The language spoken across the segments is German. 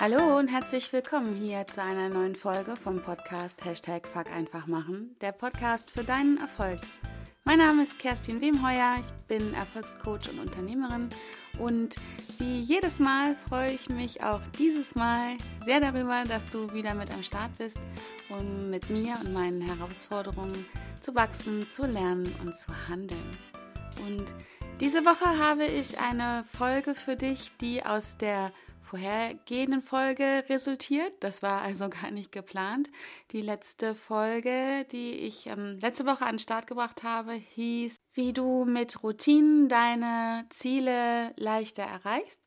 Hallo und herzlich willkommen hier zu einer neuen Folge vom Podcast Hashtag Fuck einfach machen, der Podcast für deinen Erfolg. Mein Name ist Kerstin Wemheuer, ich bin Erfolgscoach und Unternehmerin und wie jedes Mal freue ich mich auch dieses Mal sehr darüber, dass du wieder mit am Start bist, um mit mir und meinen Herausforderungen zu wachsen, zu lernen und zu handeln. Und diese Woche habe ich eine Folge für dich, die aus der vorhergehenden Folge resultiert. Das war also gar nicht geplant. Die letzte Folge, die ich ähm, letzte Woche an den Start gebracht habe, hieß, wie du mit Routinen deine Ziele leichter erreichst.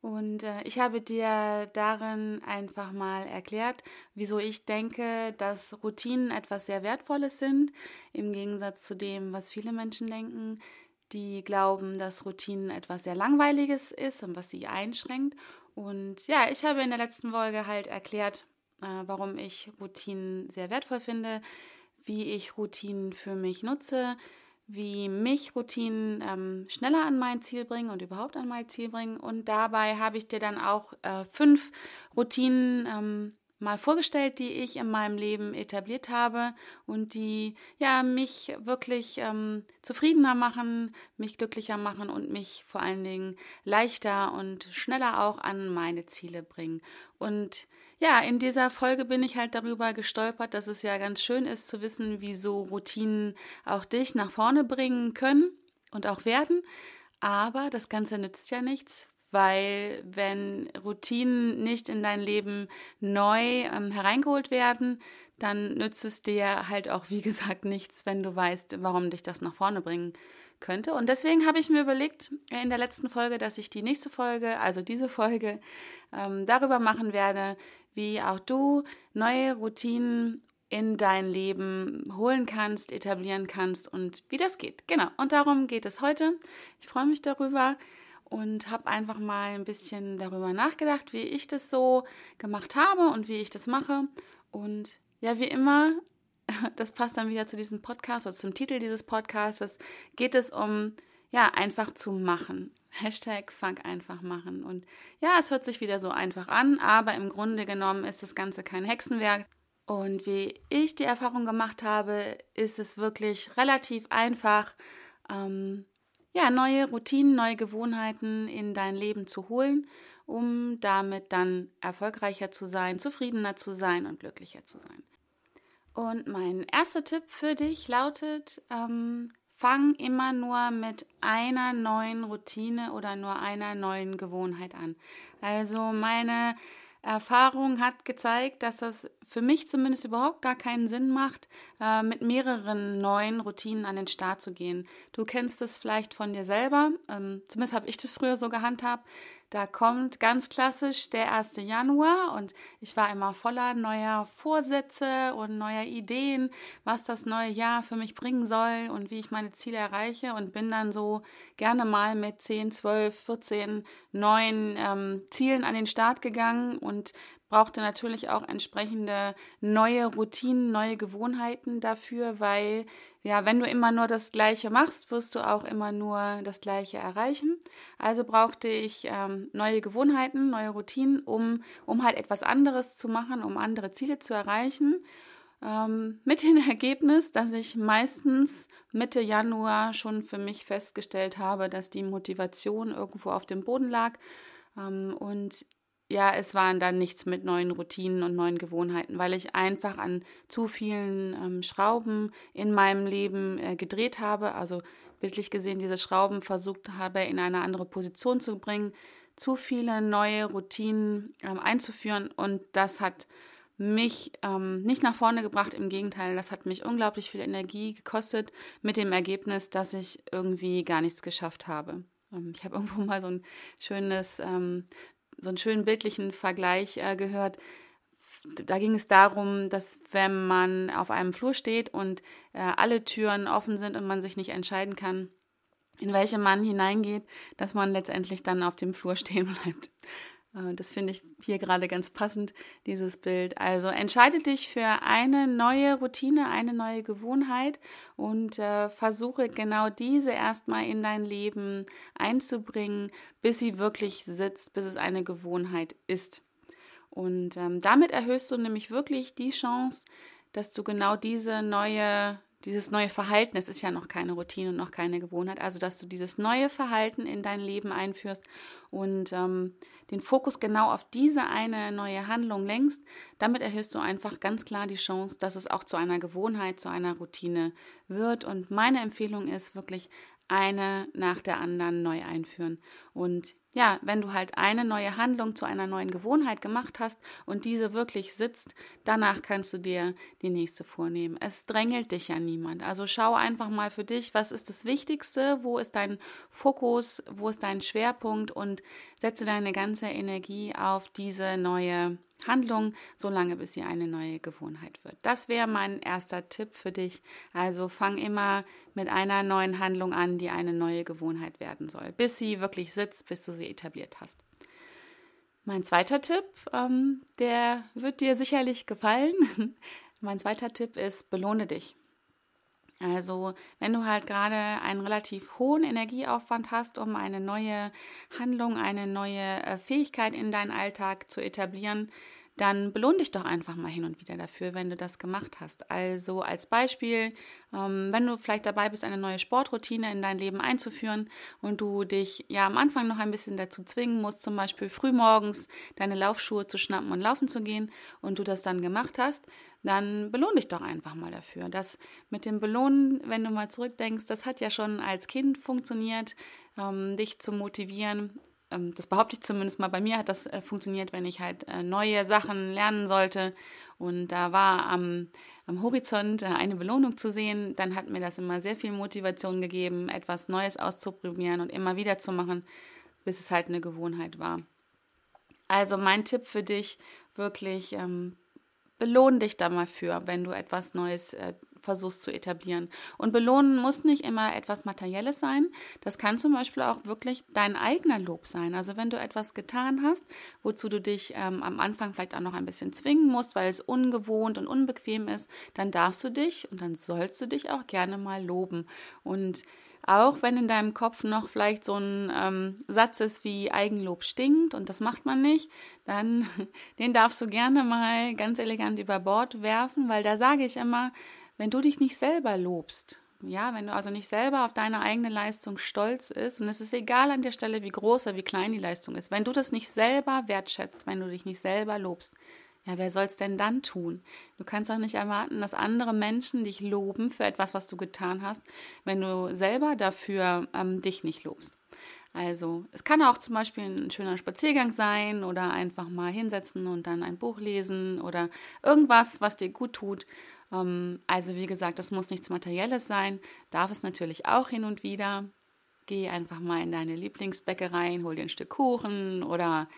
Und äh, ich habe dir darin einfach mal erklärt, wieso ich denke, dass Routinen etwas sehr Wertvolles sind, im Gegensatz zu dem, was viele Menschen denken, die glauben, dass Routinen etwas sehr Langweiliges ist und was sie einschränkt. Und ja, ich habe in der letzten Folge halt erklärt, äh, warum ich Routinen sehr wertvoll finde, wie ich Routinen für mich nutze, wie mich Routinen ähm, schneller an mein Ziel bringen und überhaupt an mein Ziel bringen. Und dabei habe ich dir dann auch äh, fünf Routinen ähm, mal vorgestellt, die ich in meinem Leben etabliert habe und die ja mich wirklich ähm, zufriedener machen, mich glücklicher machen und mich vor allen Dingen leichter und schneller auch an meine Ziele bringen. Und ja, in dieser Folge bin ich halt darüber gestolpert, dass es ja ganz schön ist zu wissen, wieso Routinen auch dich nach vorne bringen können und auch werden. Aber das Ganze nützt ja nichts, weil wenn Routinen nicht in dein Leben neu ähm, hereingeholt werden, dann nützt es dir halt auch, wie gesagt, nichts, wenn du weißt, warum dich das nach vorne bringen könnte. Und deswegen habe ich mir überlegt in der letzten Folge, dass ich die nächste Folge, also diese Folge, ähm, darüber machen werde, wie auch du neue Routinen in dein Leben holen kannst, etablieren kannst und wie das geht. Genau, und darum geht es heute. Ich freue mich darüber und habe einfach mal ein bisschen darüber nachgedacht, wie ich das so gemacht habe und wie ich das mache. Und ja, wie immer, das passt dann wieder zu diesem Podcast oder zum Titel dieses Podcasts, geht es um, ja, einfach zu machen. Hashtag Funk einfach machen. Und ja, es hört sich wieder so einfach an, aber im Grunde genommen ist das Ganze kein Hexenwerk. Und wie ich die Erfahrung gemacht habe, ist es wirklich relativ einfach, ähm, ja, neue Routinen, neue Gewohnheiten in dein Leben zu holen, um damit dann erfolgreicher zu sein, zufriedener zu sein und glücklicher zu sein. Und mein erster Tipp für dich lautet, ähm, fang immer nur mit einer neuen Routine oder nur einer neuen Gewohnheit an. Also meine Erfahrung hat gezeigt, dass das für mich zumindest überhaupt gar keinen Sinn macht, äh, mit mehreren neuen Routinen an den Start zu gehen. Du kennst es vielleicht von dir selber, ähm, zumindest habe ich das früher so gehandhabt. Da kommt ganz klassisch der 1. Januar und ich war immer voller neuer Vorsätze und neuer Ideen, was das neue Jahr für mich bringen soll und wie ich meine Ziele erreiche und bin dann so gerne mal mit 10, 12, 14 neuen ähm, Zielen an den Start gegangen und brauchte natürlich auch entsprechende neue Routinen, neue Gewohnheiten dafür, weil ja, wenn du immer nur das Gleiche machst, wirst du auch immer nur das Gleiche erreichen. Also brauchte ich ähm, neue Gewohnheiten, neue Routinen, um, um halt etwas anderes zu machen, um andere Ziele zu erreichen. Ähm, mit dem Ergebnis, dass ich meistens Mitte Januar schon für mich festgestellt habe, dass die Motivation irgendwo auf dem Boden lag ähm, und ja, es waren dann nichts mit neuen Routinen und neuen Gewohnheiten, weil ich einfach an zu vielen ähm, Schrauben in meinem Leben äh, gedreht habe, also bildlich gesehen diese Schrauben versucht habe, in eine andere Position zu bringen, zu viele neue Routinen ähm, einzuführen. Und das hat mich ähm, nicht nach vorne gebracht, im Gegenteil, das hat mich unglaublich viel Energie gekostet, mit dem Ergebnis, dass ich irgendwie gar nichts geschafft habe. Ähm, ich habe irgendwo mal so ein schönes ähm, so einen schönen bildlichen Vergleich äh, gehört. Da ging es darum, dass wenn man auf einem Flur steht und äh, alle Türen offen sind und man sich nicht entscheiden kann, in welche man hineingeht, dass man letztendlich dann auf dem Flur stehen bleibt. Äh, das finde ich hier gerade ganz passend, dieses Bild. Also entscheide dich für eine neue Routine, eine neue Gewohnheit und äh, versuche genau diese erstmal in dein Leben einzubringen, bis sie wirklich sitzt, bis es eine Gewohnheit ist. Und ähm, damit erhöhst du nämlich wirklich die Chance, dass du genau diese neue dieses neue Verhalten, es ist ja noch keine Routine und noch keine Gewohnheit, also dass du dieses neue Verhalten in dein Leben einführst und ähm, den Fokus genau auf diese eine neue Handlung lenkst, damit erhöhst du einfach ganz klar die Chance, dass es auch zu einer Gewohnheit, zu einer Routine wird. Und meine Empfehlung ist wirklich eine nach der anderen neu einführen. Und ja, wenn du halt eine neue Handlung zu einer neuen Gewohnheit gemacht hast und diese wirklich sitzt, danach kannst du dir die nächste vornehmen. Es drängelt dich ja niemand. Also schau einfach mal für dich, was ist das Wichtigste, wo ist dein Fokus, wo ist dein Schwerpunkt und setze deine ganze Energie auf diese neue Handlung, solange bis sie eine neue Gewohnheit wird. Das wäre mein erster Tipp für dich. Also fang immer mit einer neuen Handlung an, die eine neue Gewohnheit werden soll, bis sie wirklich sitzt, bis du sie etabliert hast. Mein zweiter Tipp, ähm, der wird dir sicherlich gefallen. mein zweiter Tipp ist, belohne dich. Also, wenn du halt gerade einen relativ hohen Energieaufwand hast, um eine neue Handlung, eine neue äh, Fähigkeit in deinen Alltag zu etablieren, dann belohn dich doch einfach mal hin und wieder dafür, wenn du das gemacht hast. Also als Beispiel, ähm, wenn du vielleicht dabei bist, eine neue Sportroutine in dein Leben einzuführen und du dich ja am Anfang noch ein bisschen dazu zwingen musst, zum Beispiel frühmorgens deine Laufschuhe zu schnappen und laufen zu gehen und du das dann gemacht hast, dann belohn dich doch einfach mal dafür. Das mit dem Belohnen, wenn du mal zurückdenkst, das hat ja schon als Kind funktioniert, ähm, dich zu motivieren, ähm, das behaupte ich zumindest mal, bei mir hat das äh, funktioniert, wenn ich halt äh, neue Sachen lernen sollte. Und da war am, am Horizont äh, eine Belohnung zu sehen, dann hat mir das immer sehr viel Motivation gegeben, etwas Neues auszuprobieren und immer wieder zu machen, bis es halt eine Gewohnheit war. Also mein Tipp für dich, wirklich ähm, belohn dich da mal für, wenn du etwas Neues äh, versuchst zu etablieren. Und belohnen muss nicht immer etwas Materielles sein. Das kann zum Beispiel auch wirklich dein eigener Lob sein. Also wenn du etwas getan hast, wozu du dich ähm, am Anfang vielleicht auch noch ein bisschen zwingen musst, weil es ungewohnt und unbequem ist, dann darfst du dich und dann sollst du dich auch gerne mal loben. Und auch wenn in deinem Kopf noch vielleicht so ein ähm, Satz ist wie Eigenlob stinkt und das macht man nicht, dann den darfst du gerne mal ganz elegant über Bord werfen, weil da sage ich immer, wenn du dich nicht selber lobst, ja, wenn du also nicht selber auf deine eigene Leistung stolz ist, und es ist egal an der Stelle, wie groß oder wie klein die Leistung ist, wenn du das nicht selber wertschätzt, wenn du dich nicht selber lobst, ja, wer soll es denn dann tun? Du kannst auch nicht erwarten, dass andere Menschen dich loben für etwas, was du getan hast, wenn du selber dafür ähm, dich nicht lobst. Also es kann auch zum Beispiel ein schöner Spaziergang sein oder einfach mal hinsetzen und dann ein Buch lesen oder irgendwas, was dir gut tut ähm, also wie gesagt, das muss nichts Materielles sein, darf es natürlich auch hin und wieder. Geh einfach mal in deine Lieblingsbäckerei, hol dir ein Stück Kuchen oder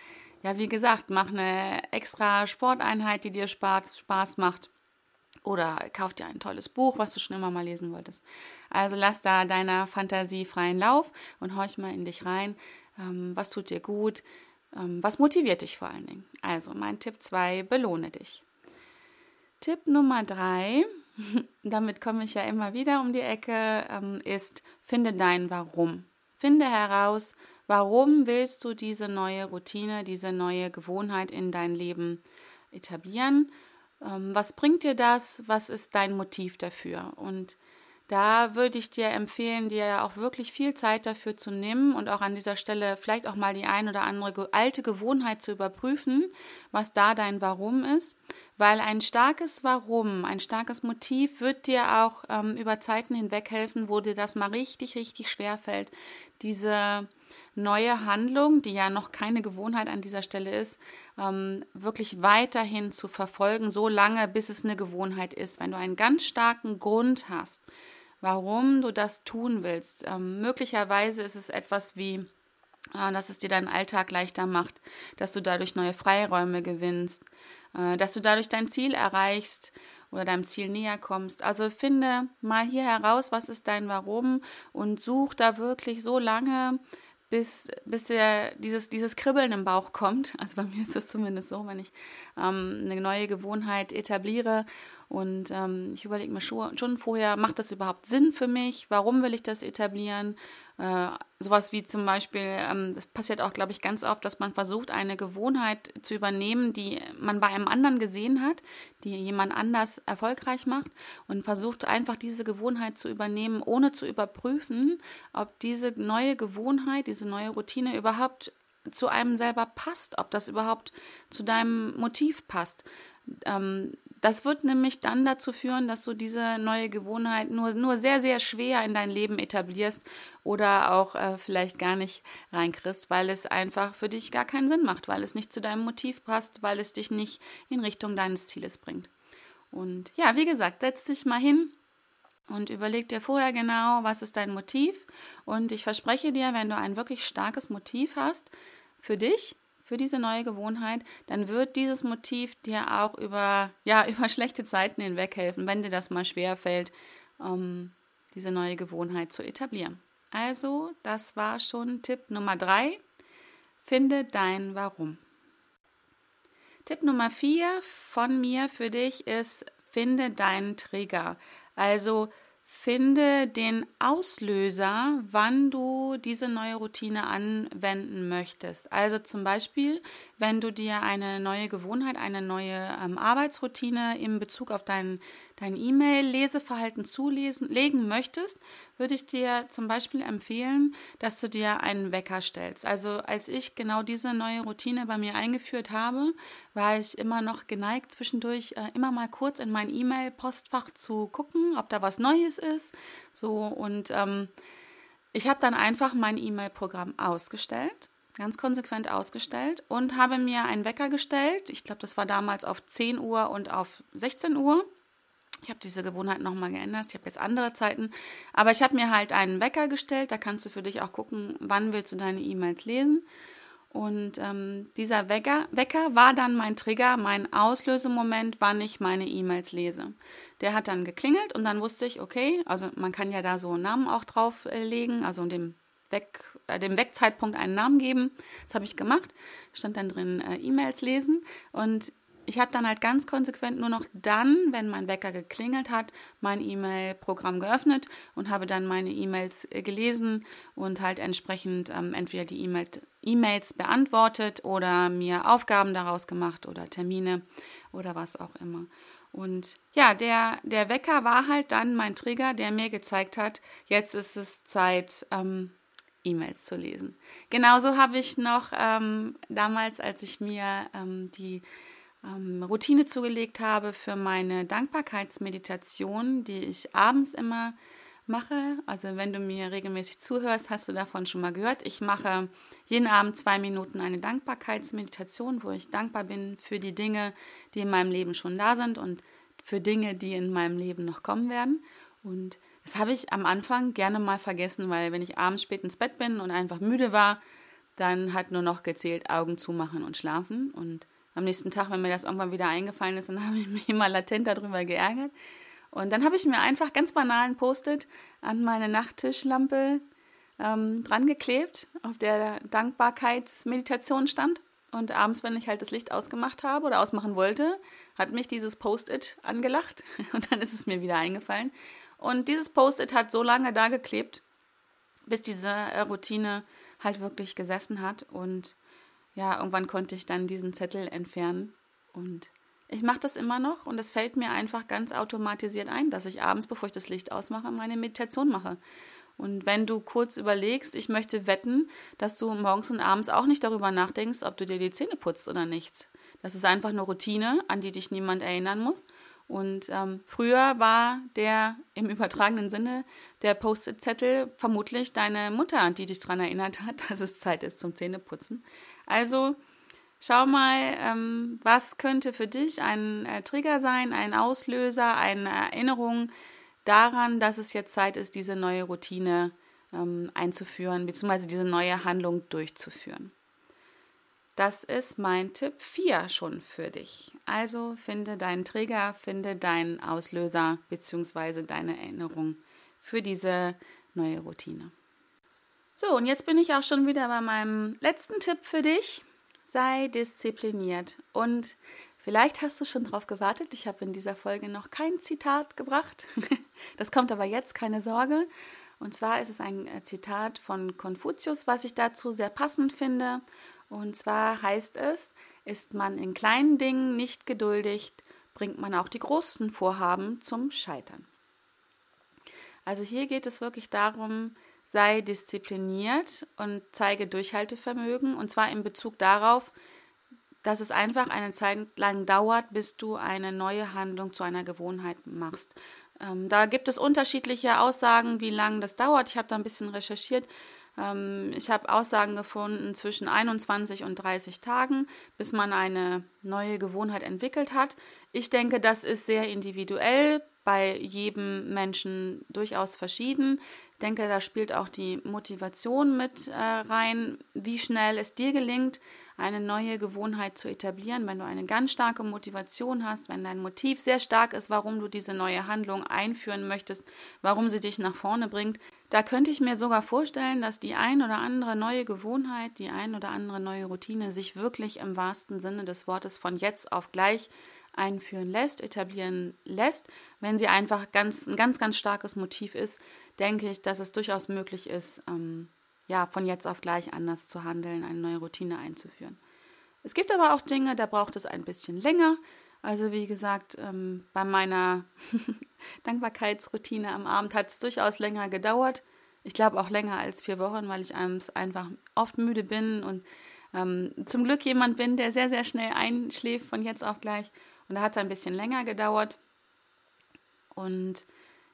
ja, wie gesagt, mach eine extra Sporteinheit, die dir Spaß macht. Oder kauf dir ein tolles Buch, was du schon immer mal lesen wolltest. Also lass da deiner Fantasie freien Lauf und horch mal in dich rein. Ähm, was tut dir gut? Ähm, was motiviert dich vor allen Dingen? Also mein Tipp 2, belohne dich. Tipp Nummer drei, damit komme ich ja immer wieder um die Ecke, ähm, ist, finde dein Warum. Finde heraus, warum willst du diese neue Routine, diese neue Gewohnheit in dein Leben etablieren? Ähm, was bringt dir das? Was ist dein Motiv dafür? Und da würde ich dir empfehlen, dir auch wirklich viel Zeit dafür zu nehmen und auch an dieser Stelle vielleicht auch mal die ein oder andere alte Gewohnheit zu überprüfen, was da dein Warum ist. Weil ein starkes Warum, ein starkes Motiv wird dir auch ähm, über Zeiten hinweg helfen, wo dir das mal richtig, richtig schwer fällt, diese neue Handlung, die ja noch keine Gewohnheit an dieser Stelle ist, ähm, wirklich weiterhin zu verfolgen, so lange, bis es eine Gewohnheit ist. Wenn du einen ganz starken Grund hast, warum du das tun willst. Ähm, möglicherweise ist es etwas wie, äh, dass es dir deinen Alltag leichter macht, dass du dadurch neue Freiräume gewinnst, äh, dass du dadurch dein Ziel erreichst oder deinem Ziel näher kommst. Also finde mal hier heraus, was ist dein Warum und such da wirklich so lange, bis, bis der, dieses, dieses Kribbeln im Bauch kommt. Also bei mir ist es zumindest so, wenn ich ähm, eine neue Gewohnheit etabliere Und ähm, ich überlege mir schon, schon vorher, macht das überhaupt Sinn für mich? Warum will ich das etablieren? Äh, sowas wie zum Beispiel, ähm, das passiert auch, glaube ich, ganz oft, dass man versucht, eine Gewohnheit zu übernehmen, die man bei einem anderen gesehen hat, die jemand anders erfolgreich macht und versucht einfach diese Gewohnheit zu übernehmen, ohne zu überprüfen, ob diese neue Gewohnheit, diese neue Routine überhaupt zu einem selber passt, ob das überhaupt zu deinem Motiv passt. Ähm, das wird nämlich dann dazu führen, dass du diese neue Gewohnheit nur, nur sehr, sehr schwer in dein Leben etablierst oder auch äh, vielleicht gar nicht reinkriegst, weil es einfach für dich gar keinen Sinn macht, weil es nicht zu deinem Motiv passt, weil es dich nicht in Richtung deines Zieles bringt. Und ja, wie gesagt, setz dich mal hin und überleg dir vorher genau, was ist dein Motiv. Und ich verspreche dir, wenn du ein wirklich starkes Motiv hast für dich, für diese neue Gewohnheit, dann wird dieses Motiv dir auch über, ja, über schlechte Zeiten hinweg helfen, wenn dir das mal schwer fällt, um diese neue Gewohnheit zu etablieren. Also, das war schon Tipp Nummer drei. Finde dein Warum. Tipp Nummer vier von mir für dich ist, finde deinen Trigger. Also Finde den Auslöser, wann du diese neue Routine anwenden möchtest. Also zum Beispiel, wenn du dir eine neue Gewohnheit, eine neue ähm, Arbeitsroutine in Bezug auf dein, dein E-Mail-Leseverhalten zulegen möchtest, würde ich dir zum Beispiel empfehlen, dass du dir einen Wecker stellst. Also als ich genau diese neue Routine bei mir eingeführt habe, war ich immer noch geneigt, zwischendurch äh, immer mal kurz in mein E-Mail-Postfach zu gucken, ob da was Neues ist. So und ähm, ich habe dann einfach mein E-Mail-Programm ausgestellt ganz konsequent ausgestellt und habe mir einen Wecker gestellt. Ich glaube, das war damals auf 10 Uhr und auf 16 Uhr. Ich habe diese Gewohnheit nochmal geändert. Ich habe jetzt andere Zeiten. Aber ich habe mir halt einen Wecker gestellt. Da kannst du für dich auch gucken, wann willst du deine E-Mails lesen. Und ähm, dieser Wecker, Wecker war dann mein Trigger, mein Auslösemoment, wann ich meine E-Mails lese. Der hat dann geklingelt und dann wusste ich, okay, also man kann ja da so einen Namen auch drauflegen, also dem Weg, äh, dem Wegzeitpunkt einen Namen geben. Das habe ich gemacht. Stand dann drin äh, E-Mails lesen und ich habe dann halt ganz konsequent nur noch dann, wenn mein Wecker geklingelt hat, mein E-Mail-Programm geöffnet und habe dann meine E-Mails äh, gelesen und halt entsprechend ähm, entweder die E-Mails beantwortet oder mir Aufgaben daraus gemacht oder Termine oder was auch immer. Und ja, der, der Wecker war halt dann mein Trigger, der mir gezeigt hat, jetzt ist es Zeit, ähm, E-Mails zu lesen. Genauso habe ich noch ähm, damals, als ich mir ähm, die ähm, Routine zugelegt habe für meine Dankbarkeitsmeditation, die ich abends immer mache. Also wenn du mir regelmäßig zuhörst, hast du davon schon mal gehört. Ich mache jeden Abend zwei Minuten eine Dankbarkeitsmeditation, wo ich dankbar bin für die Dinge, die in meinem Leben schon da sind und für Dinge, die in meinem Leben noch kommen werden. Und das habe ich am Anfang gerne mal vergessen, weil wenn ich abends spät ins Bett bin und einfach müde war, dann hat nur noch gezählt Augen zumachen und schlafen. Und am nächsten Tag, wenn mir das irgendwann wieder eingefallen ist, dann habe ich mich immer latent darüber geärgert. Und dann habe ich mir einfach ganz banal ein Post-it an meine Nachttischlampe ähm, dran geklebt, auf der Dankbarkeitsmeditation stand. Und abends, wenn ich halt das Licht ausgemacht habe oder ausmachen wollte, hat mich dieses Post-it angelacht. Und dann ist es mir wieder eingefallen. Und dieses Post-it hat so lange da geklebt, bis diese äh, Routine halt wirklich gesessen hat. Und ja, irgendwann konnte ich dann diesen Zettel entfernen. Und ich mache das immer noch und es fällt mir einfach ganz automatisiert ein, dass ich abends, bevor ich das Licht ausmache, meine Meditation mache. Und wenn du kurz überlegst, ich möchte wetten, dass du morgens und abends auch nicht darüber nachdenkst, ob du dir die Zähne putzt oder nicht. Das ist einfach eine Routine, an die dich niemand erinnern muss. Und ähm, früher war der im übertragenen Sinne der Post-it-Zettel vermutlich deine Mutter, die dich daran erinnert hat, dass es Zeit ist zum Zähneputzen. Also schau mal, ähm, was könnte für dich ein äh, Trigger sein, ein Auslöser, eine Erinnerung daran, dass es jetzt Zeit ist, diese neue Routine ähm, einzuführen, beziehungsweise diese neue Handlung durchzuführen. Das ist mein Tipp 4 schon für dich. Also finde deinen Trigger, finde deinen Auslöser bzw. deine Erinnerung für diese neue Routine. So, und jetzt bin ich auch schon wieder bei meinem letzten Tipp für dich. Sei diszipliniert und Vielleicht hast du schon drauf gewartet. Ich habe in dieser Folge noch kein Zitat gebracht. Das kommt aber jetzt, keine Sorge. Und zwar ist es ein äh, Zitat von Konfuzius, was ich dazu sehr passend finde. Und zwar heißt es, ist man in kleinen Dingen nicht geduldig, bringt man auch die großen Vorhaben zum Scheitern. Also hier geht es wirklich darum, sei diszipliniert und zeige Durchhaltevermögen und zwar in Bezug darauf, dass es einfach eine Zeit lang dauert, bis du eine neue Handlung zu einer Gewohnheit machst. Ähm, da gibt es unterschiedliche Aussagen, wie lange das dauert. Ich habe da ein bisschen recherchiert. Ähm, ich habe Aussagen gefunden zwischen 21 und 30 Tagen, bis man eine neue Gewohnheit entwickelt hat. Ich denke, das ist sehr individuell, bei jedem Menschen durchaus verschieden. Ich denke, da spielt auch die Motivation mit äh, rein, wie schnell es dir gelingt, eine neue Gewohnheit zu etablieren. Wenn du eine ganz starke Motivation hast, wenn dein Motiv sehr stark ist, warum du diese neue Handlung einführen möchtest, warum sie dich nach vorne bringt, da könnte ich mir sogar vorstellen, dass die ein oder andere neue Gewohnheit, die ein oder andere neue Routine sich wirklich im wahrsten Sinne des Wortes von jetzt auf gleich einführen lässt, etablieren lässt. Wenn sie einfach ganz, ein ganz, ganz starkes Motiv ist, denke ich, dass es durchaus möglich ist, ähm, ja, von jetzt auf gleich anders zu handeln, eine neue Routine einzuführen. Es gibt aber auch Dinge, da braucht es ein bisschen länger. Also wie gesagt, ähm, bei meiner Dankbarkeitsroutine am Abend hat es durchaus länger gedauert. Ich glaube auch länger als vier Wochen, weil ich abends einfach oft müde bin und ähm, zum Glück jemand bin, der sehr, sehr schnell einschläft von jetzt auf gleich. Und da hat es ein bisschen länger gedauert. Und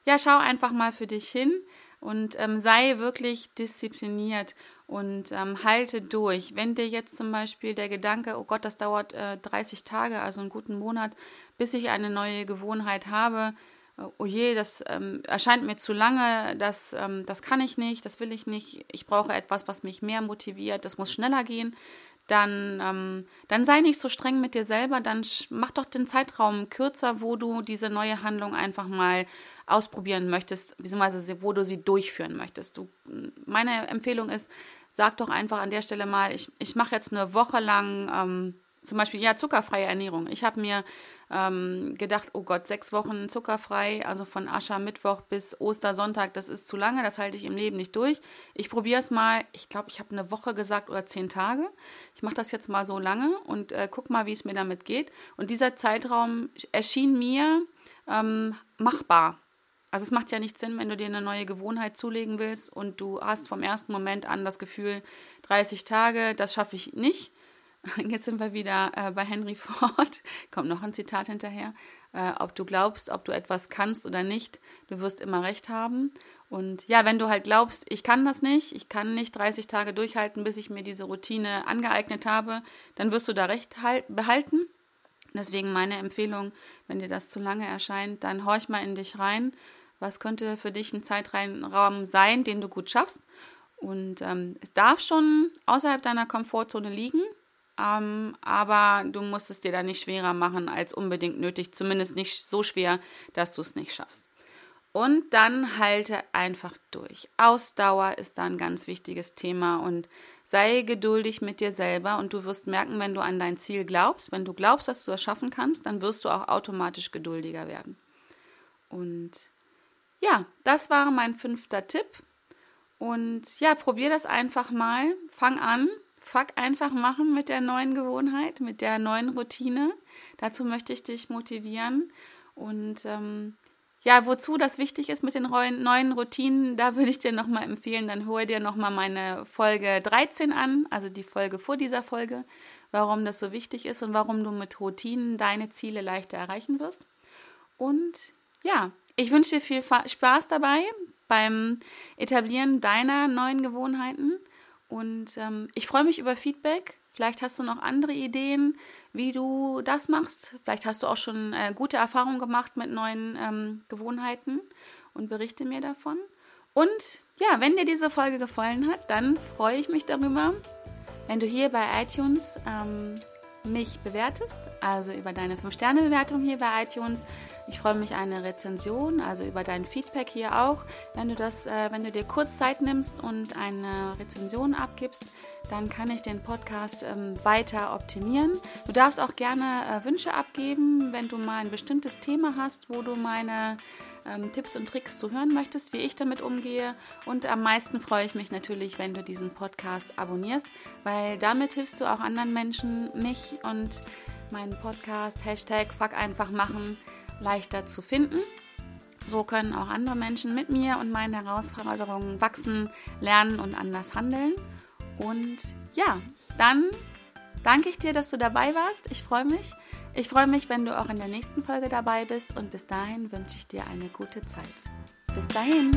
ja, schau einfach mal für dich hin und ähm, sei wirklich diszipliniert und ähm, halte durch. Wenn dir jetzt zum Beispiel der Gedanke, oh Gott, das dauert äh, 30 Tage, also einen guten Monat, bis ich eine neue Gewohnheit habe, oh je, das ähm, erscheint mir zu lange, das, ähm, das kann ich nicht, das will ich nicht, ich brauche etwas, was mich mehr motiviert, das muss schneller gehen, dann, ähm, dann sei nicht so streng mit dir selber, dann mach doch den Zeitraum kürzer, wo du diese neue Handlung einfach mal ausprobieren möchtest, beziehungsweise wo du sie durchführen möchtest. Du, meine Empfehlung ist, sag doch einfach an der Stelle mal, ich, ich mache jetzt eine Woche lang ähm, zum Beispiel, ja, zuckerfreie Ernährung. Ich habe mir ähm, gedacht, oh Gott, sechs Wochen zuckerfrei, also von Aschermittwoch bis Ostersonntag, das ist zu lange, das halte ich im Leben nicht durch. Ich probiere es mal, ich glaube, ich habe eine Woche gesagt oder zehn Tage. Ich mache das jetzt mal so lange und äh, guck mal, wie es mir damit geht. Und dieser Zeitraum erschien mir ähm, machbar. Also es macht ja nicht Sinn, wenn du dir eine neue Gewohnheit zulegen willst und du hast vom ersten Moment an das Gefühl, 30 Tage, das schaffe ich nicht Jetzt sind wir wieder äh, bei Henry Ford. Kommt noch ein Zitat hinterher. Äh, ob du glaubst, ob du etwas kannst oder nicht, du wirst immer recht haben. Und ja, wenn du halt glaubst, ich kann das nicht, ich kann nicht 30 Tage durchhalten, bis ich mir diese Routine angeeignet habe, dann wirst du da recht behalten. Deswegen meine Empfehlung, wenn dir das zu lange erscheint, dann horch mal in dich rein. Was könnte für dich ein Zeitraum sein, den du gut schaffst? Und ähm, es darf schon außerhalb deiner Komfortzone liegen. Ähm, aber du musst es dir dann nicht schwerer machen als unbedingt nötig, zumindest nicht so schwer, dass du es nicht schaffst. Und dann halte einfach durch. Ausdauer ist da ein ganz wichtiges Thema und sei geduldig mit dir selber und du wirst merken, wenn du an dein Ziel glaubst, wenn du glaubst, dass du das schaffen kannst, dann wirst du auch automatisch geduldiger werden. Und ja, das war mein fünfter Tipp. Und ja, probier das einfach mal. Fang an, Fuck einfach machen mit der neuen Gewohnheit, mit der neuen Routine. Dazu möchte ich dich motivieren. Und ähm, ja, wozu das wichtig ist mit den neuen Routinen, da würde ich dir nochmal empfehlen, dann hol dir nochmal meine Folge 13 an, also die Folge vor dieser Folge, warum das so wichtig ist und warum du mit Routinen deine Ziele leichter erreichen wirst. Und ja, ich wünsche dir viel Spaß dabei beim Etablieren deiner neuen Gewohnheiten und ähm, ich freue mich über Feedback. Vielleicht hast du noch andere Ideen, wie du das machst. Vielleicht hast du auch schon äh, gute Erfahrungen gemacht mit neuen ähm, Gewohnheiten und berichte mir davon. Und ja, wenn dir diese Folge gefallen hat, dann freue ich mich darüber, wenn du hier bei iTunes ähm, mich bewertest, also über deine 5-Sterne-Bewertung hier bei iTunes. Ich freue mich eine Rezension, also über dein Feedback hier auch. Wenn du das, äh, wenn du dir kurz Zeit nimmst und eine Rezension abgibst, dann kann ich den Podcast ähm, weiter optimieren. Du darfst auch gerne äh, Wünsche abgeben, wenn du mal ein bestimmtes Thema hast, wo du meine ähm, Tipps und Tricks zu hören möchtest, wie ich damit umgehe. Und am meisten freue ich mich natürlich, wenn du diesen Podcast abonnierst, weil damit hilfst du auch anderen Menschen, mich und meinen Podcast Hashtag Fuck einfach machen leichter zu finden. So können auch andere Menschen mit mir und meinen Herausforderungen wachsen, lernen und anders handeln. Und ja, dann danke ich dir, dass du dabei warst. Ich freue mich. Ich freue mich, wenn du auch in der nächsten Folge dabei bist und bis dahin wünsche ich dir eine gute Zeit. Bis dahin.